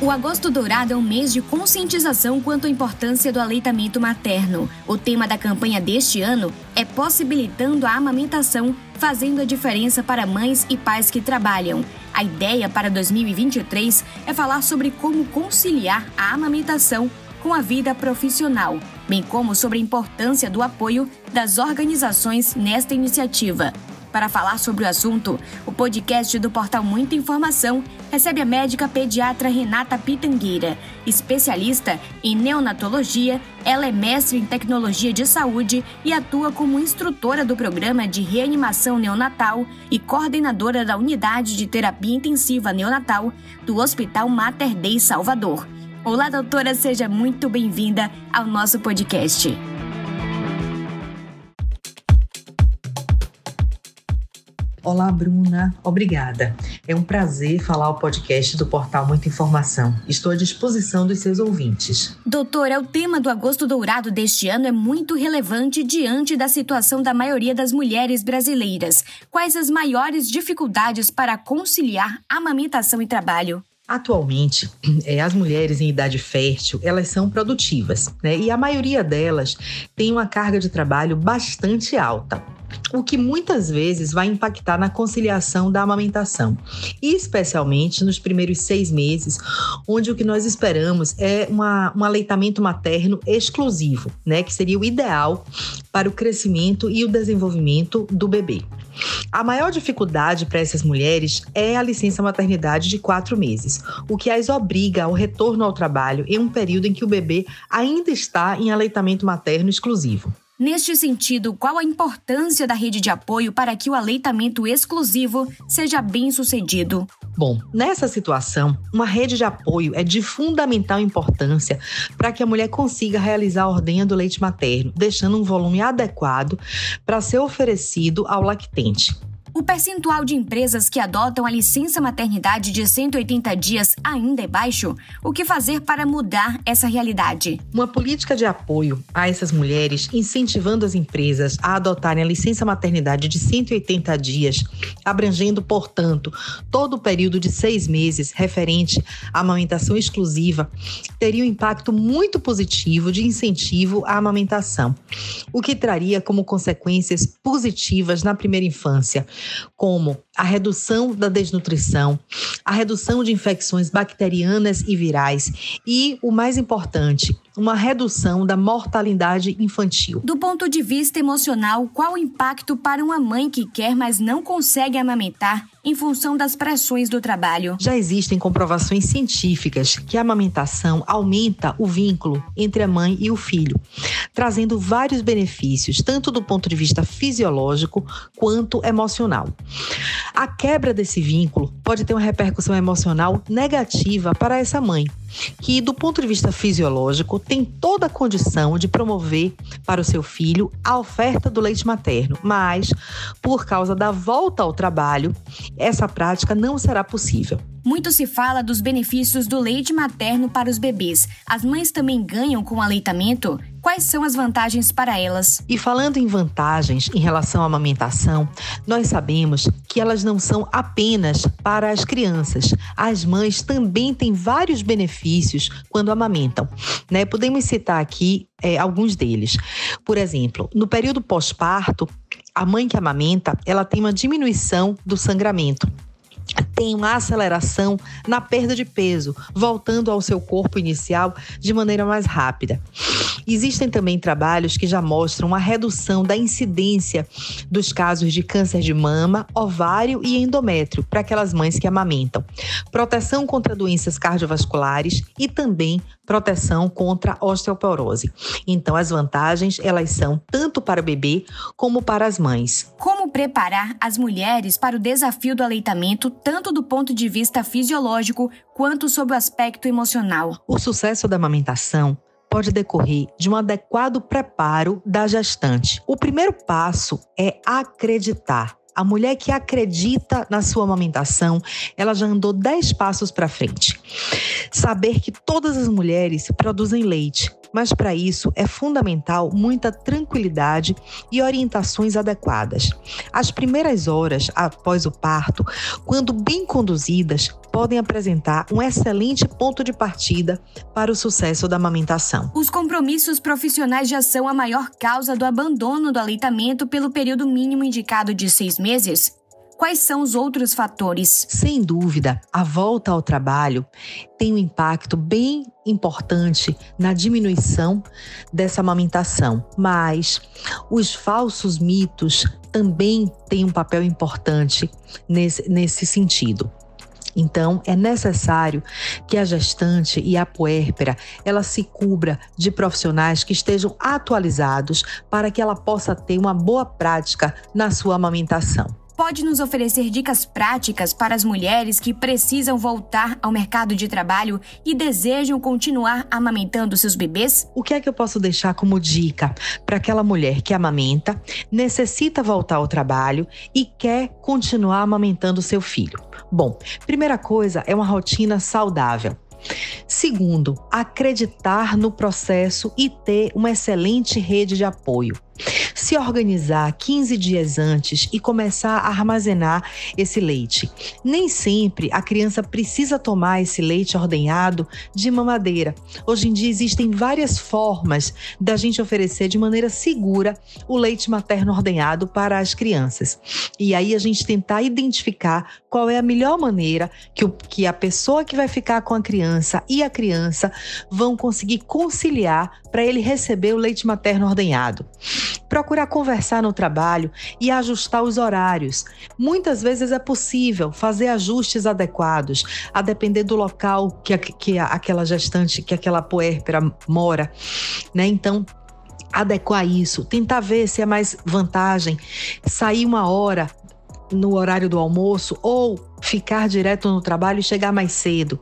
O Agosto Dourado é um mês de conscientização quanto à importância do aleitamento materno. O tema da campanha deste ano é Possibilitando a Amamentação, fazendo a diferença para mães e pais que trabalham. A ideia para 2023 é falar sobre como conciliar a amamentação com a vida profissional, bem como sobre a importância do apoio das organizações nesta iniciativa. Para falar sobre o assunto, o podcast do portal Muita Informação recebe a médica pediatra Renata Pitangueira. Especialista em neonatologia, ela é mestre em tecnologia de saúde e atua como instrutora do programa de reanimação neonatal e coordenadora da unidade de terapia intensiva neonatal do Hospital Mater Dei Salvador. Olá, doutora, seja muito bem-vinda ao nosso podcast. Olá, Bruna. Obrigada. É um prazer falar o podcast do portal Muita Informação. Estou à disposição dos seus ouvintes. Doutora, o tema do Agosto Dourado deste ano é muito relevante diante da situação da maioria das mulheres brasileiras. Quais as maiores dificuldades para conciliar amamentação e trabalho? Atualmente, é, as mulheres em idade fértil, elas são produtivas, né? E a maioria delas tem uma carga de trabalho bastante alta o que muitas vezes vai impactar na conciliação da amamentação, e especialmente nos primeiros seis meses, onde o que nós esperamos é uma, um aleitamento materno exclusivo, né, que seria o ideal para o crescimento e o desenvolvimento do bebê. A maior dificuldade para essas mulheres é a licença maternidade de quatro meses, o que as obriga ao retorno ao trabalho em um período em que o bebê ainda está em aleitamento materno exclusivo. Neste sentido, qual a importância da rede de apoio para que o aleitamento exclusivo seja bem sucedido? Bom, nessa situação, uma rede de apoio é de fundamental importância para que a mulher consiga realizar a ordenha do leite materno, deixando um volume adequado para ser oferecido ao lactente. O percentual de empresas que adotam a licença maternidade de 180 dias ainda é baixo. O que fazer para mudar essa realidade? Uma política de apoio a essas mulheres, incentivando as empresas a adotarem a licença maternidade de 180 dias, abrangendo, portanto, todo o período de seis meses referente à amamentação exclusiva, teria um impacto muito positivo de incentivo à amamentação, o que traria como consequências positivas na primeira infância como a redução da desnutrição, a redução de infecções bacterianas e virais. E, o mais importante, uma redução da mortalidade infantil. Do ponto de vista emocional, qual o impacto para uma mãe que quer, mas não consegue amamentar em função das pressões do trabalho? Já existem comprovações científicas que a amamentação aumenta o vínculo entre a mãe e o filho, trazendo vários benefícios, tanto do ponto de vista fisiológico quanto emocional. A quebra desse vínculo pode ter uma repercussão emocional negativa para essa mãe, que, do ponto de vista fisiológico, tem toda a condição de promover para o seu filho a oferta do leite materno, mas, por causa da volta ao trabalho, essa prática não será possível. Muito se fala dos benefícios do leite materno para os bebês. As mães também ganham com o aleitamento? Quais são as vantagens para elas? E falando em vantagens em relação à amamentação, nós sabemos que elas não são apenas para as crianças. As mães também têm vários benefícios quando amamentam. Né? Podemos citar aqui é, alguns deles. Por exemplo, no período pós-parto, a mãe que amamenta, ela tem uma diminuição do sangramento tem uma aceleração na perda de peso, voltando ao seu corpo inicial de maneira mais rápida. Existem também trabalhos que já mostram uma redução da incidência dos casos de câncer de mama, ovário e endométrio para aquelas mães que amamentam, proteção contra doenças cardiovasculares e também proteção contra osteoporose. Então, as vantagens, elas são tanto para o bebê como para as mães. Como preparar as mulheres para o desafio do aleitamento, tanto do ponto de vista fisiológico quanto sob o aspecto emocional? O sucesso da amamentação pode decorrer de um adequado preparo da gestante. O primeiro passo é acreditar. A mulher que acredita na sua amamentação, ela já andou 10 passos para frente. Saber que todas as mulheres produzem leite mas para isso é fundamental muita tranquilidade e orientações adequadas. As primeiras horas após o parto, quando bem conduzidas, podem apresentar um excelente ponto de partida para o sucesso da amamentação. Os compromissos profissionais já são a maior causa do abandono do aleitamento pelo período mínimo indicado de seis meses? Quais são os outros fatores? Sem dúvida, a volta ao trabalho tem um impacto bem importante na diminuição dessa amamentação, mas os falsos mitos também têm um papel importante nesse, nesse sentido. Então, é necessário que a gestante e a puérpera ela se cubra de profissionais que estejam atualizados para que ela possa ter uma boa prática na sua amamentação pode nos oferecer dicas práticas para as mulheres que precisam voltar ao mercado de trabalho e desejam continuar amamentando seus bebês? O que é que eu posso deixar como dica para aquela mulher que amamenta, necessita voltar ao trabalho e quer continuar amamentando seu filho? Bom, primeira coisa é uma rotina saudável. Segundo, acreditar no processo e ter uma excelente rede de apoio se organizar 15 dias antes e começar a armazenar esse leite. Nem sempre a criança precisa tomar esse leite ordenhado de mamadeira. Hoje em dia existem várias formas da gente oferecer de maneira segura o leite materno ordenhado para as crianças. E aí a gente tentar identificar qual é a melhor maneira que, o, que a pessoa que vai ficar com a criança e a criança vão conseguir conciliar para ele receber o leite materno ordenhado. Procurar conversar no trabalho e ajustar os horários. Muitas vezes é possível fazer ajustes adequados, a depender do local que, que aquela gestante, que aquela puérpera mora. Né? Então, adequar isso, tentar ver se é mais vantagem sair uma hora no horário do almoço ou ficar direto no trabalho e chegar mais cedo.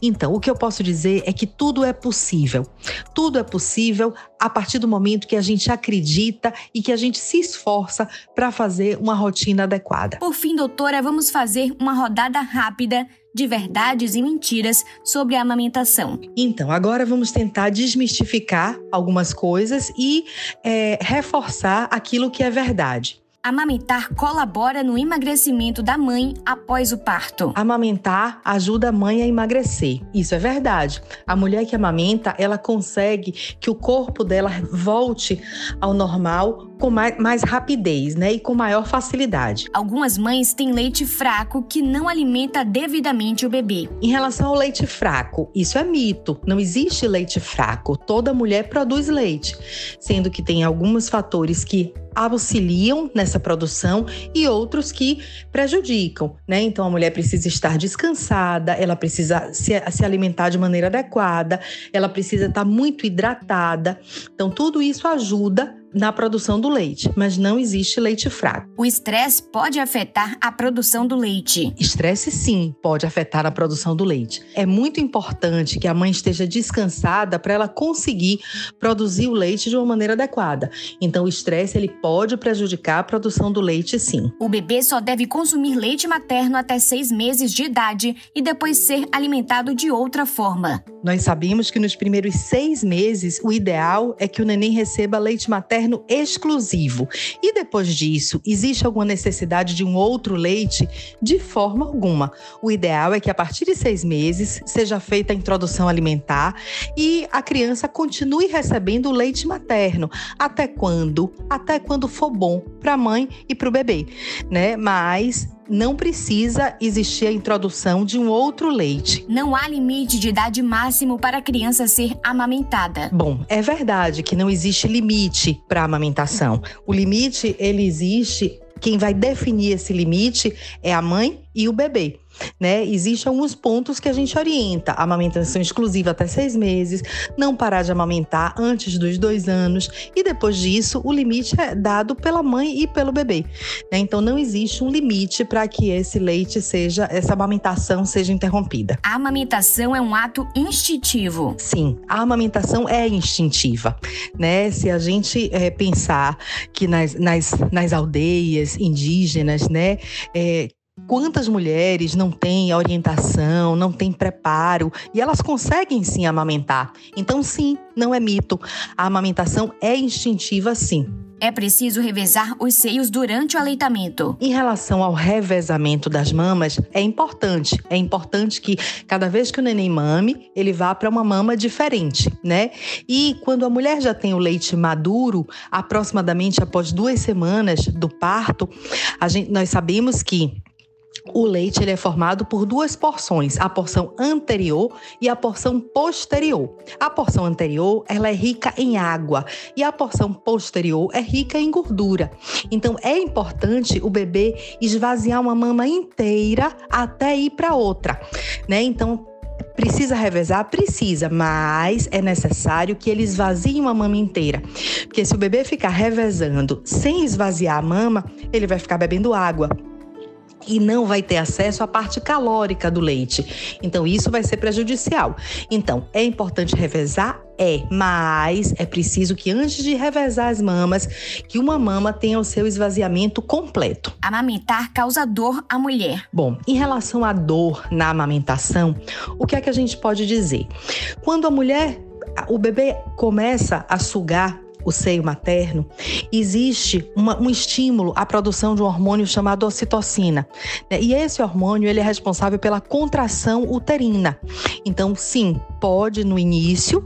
Então, o que eu posso dizer é que tudo é possível. Tudo é possível a partir do momento que a gente acredita e que a gente se esforça para fazer uma rotina adequada. Por fim, doutora, vamos fazer uma rodada rápida de verdades e mentiras sobre a amamentação. Então, agora vamos tentar desmistificar algumas coisas e é, reforçar aquilo que é verdade. Amamentar colabora no emagrecimento da mãe após o parto. Amamentar ajuda a mãe a emagrecer. Isso é verdade. A mulher que amamenta, ela consegue que o corpo dela volte ao normal com mais, mais rapidez, né? E com maior facilidade. Algumas mães têm leite fraco que não alimenta devidamente o bebê. Em relação ao leite fraco, isso é mito. Não existe leite fraco. Toda mulher produz leite, sendo que tem alguns fatores que auxiliam nessa produção e outros que prejudicam, né? Então a mulher precisa estar descansada, ela precisa se, se alimentar de maneira adequada, ela precisa estar muito hidratada. Então tudo isso ajuda na produção do leite, mas não existe leite fraco. O estresse pode afetar a produção do leite. Estresse sim pode afetar a produção do leite. É muito importante que a mãe esteja descansada para ela conseguir produzir o leite de uma maneira adequada. Então o estresse ele pode prejudicar a produção do leite sim. O bebê só deve consumir leite materno até seis meses de idade e depois ser alimentado de outra forma. Nós sabemos que nos primeiros seis meses o ideal é que o neném receba leite materno materno exclusivo. E depois disso, existe alguma necessidade de um outro leite? De forma alguma. O ideal é que a partir de seis meses seja feita a introdução alimentar e a criança continue recebendo o leite materno. Até quando? Até quando for bom para a mãe e para o bebê, né? Mas não precisa existir a introdução de um outro leite. Não há limite de idade máximo para a criança ser amamentada. Bom, é verdade que não existe limite para a amamentação. O limite, ele existe quem vai definir esse limite é a mãe e o bebê né? Existem alguns pontos que a gente orienta: amamentação exclusiva até seis meses, não parar de amamentar antes dos dois anos, e depois disso, o limite é dado pela mãe e pelo bebê. Né? Então, não existe um limite para que esse leite seja, essa amamentação seja interrompida. A amamentação é um ato instintivo. Sim, a amamentação é instintiva, né? Se a gente é, pensar que nas, nas, nas aldeias indígenas, né, é, Quantas mulheres não têm orientação, não têm preparo e elas conseguem sim amamentar? Então, sim, não é mito. A amamentação é instintiva, sim. É preciso revezar os seios durante o aleitamento. Em relação ao revezamento das mamas, é importante. É importante que cada vez que o neném mame, ele vá para uma mama diferente, né? E quando a mulher já tem o leite maduro, aproximadamente após duas semanas do parto, a gente, nós sabemos que o leite ele é formado por duas porções, a porção anterior e a porção posterior. A porção anterior ela é rica em água e a porção posterior é rica em gordura. Então é importante o bebê esvaziar uma mama inteira até ir para outra, né? Então Precisa revezar? Precisa, mas é necessário que ele esvazie uma mama inteira. Porque se o bebê ficar revezando sem esvaziar a mama, ele vai ficar bebendo água e não vai ter acesso à parte calórica do leite. Então, isso vai ser prejudicial. Então, é importante revezar? É, mas é preciso que antes de revezar as mamas, que uma mama tenha o seu esvaziamento completo. Amamentar causa dor à mulher. Bom, em relação à dor na amamentação, o que é que a gente pode dizer? Quando a mulher, o bebê começa a sugar o seio materno, existe uma, um estímulo à produção de um hormônio chamado ocitocina. Né? E esse hormônio ele é responsável pela contração uterina. Então, sim, pode no início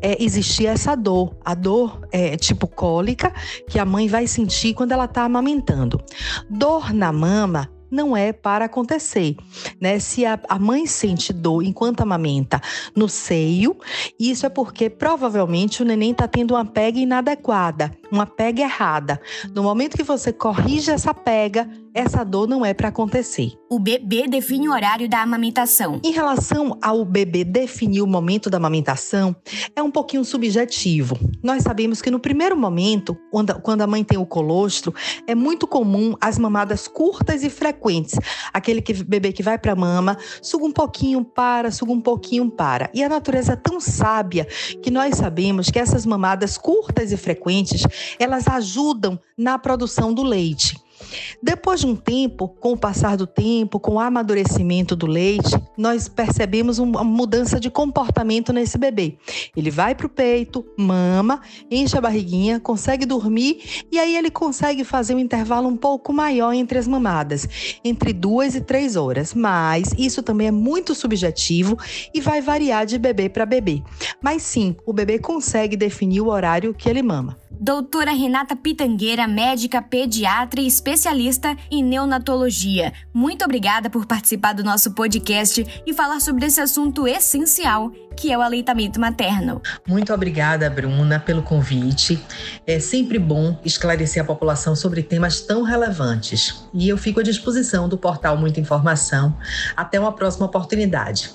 é, existir essa dor, a dor é, tipo cólica que a mãe vai sentir quando ela está amamentando. Dor na mama não é para acontecer, né? Se a, a, mãe sente dor enquanto amamenta no seio, isso é porque provavelmente o neném está tendo uma pega inadequada, uma pega errada. No momento que você corrige essa pega, essa dor não é para acontecer. O bebê define o horário da amamentação. Em relação ao bebê definir o momento da amamentação, é um pouquinho subjetivo. Nós sabemos que no primeiro momento, quando a mãe tem o colostro, é muito comum as mamadas curtas e frequentes. Aquele que, bebê que vai para a mama, suga um pouquinho, para, suga um pouquinho, para. E a natureza é tão sábia que nós sabemos que essas mamadas curtas e frequentes, elas ajudam na produção do leite. Depois de um tempo, com o passar do tempo, com o amadurecimento do leite, nós percebemos uma mudança de comportamento nesse bebê. Ele vai para o peito, mama, enche a barriguinha, consegue dormir e aí ele consegue fazer um intervalo um pouco maior entre as mamadas, entre duas e três horas. Mas isso também é muito subjetivo e vai variar de bebê para bebê. Mas sim, o bebê consegue definir o horário que ele mama. Doutora Renata Pitangueira, médica pediatra e especialista em neonatologia. Muito obrigada por participar do nosso podcast e falar sobre esse assunto essencial, que é o aleitamento materno. Muito obrigada, Bruna, pelo convite. É sempre bom esclarecer a população sobre temas tão relevantes. E eu fico à disposição do portal Muita Informação. Até uma próxima oportunidade.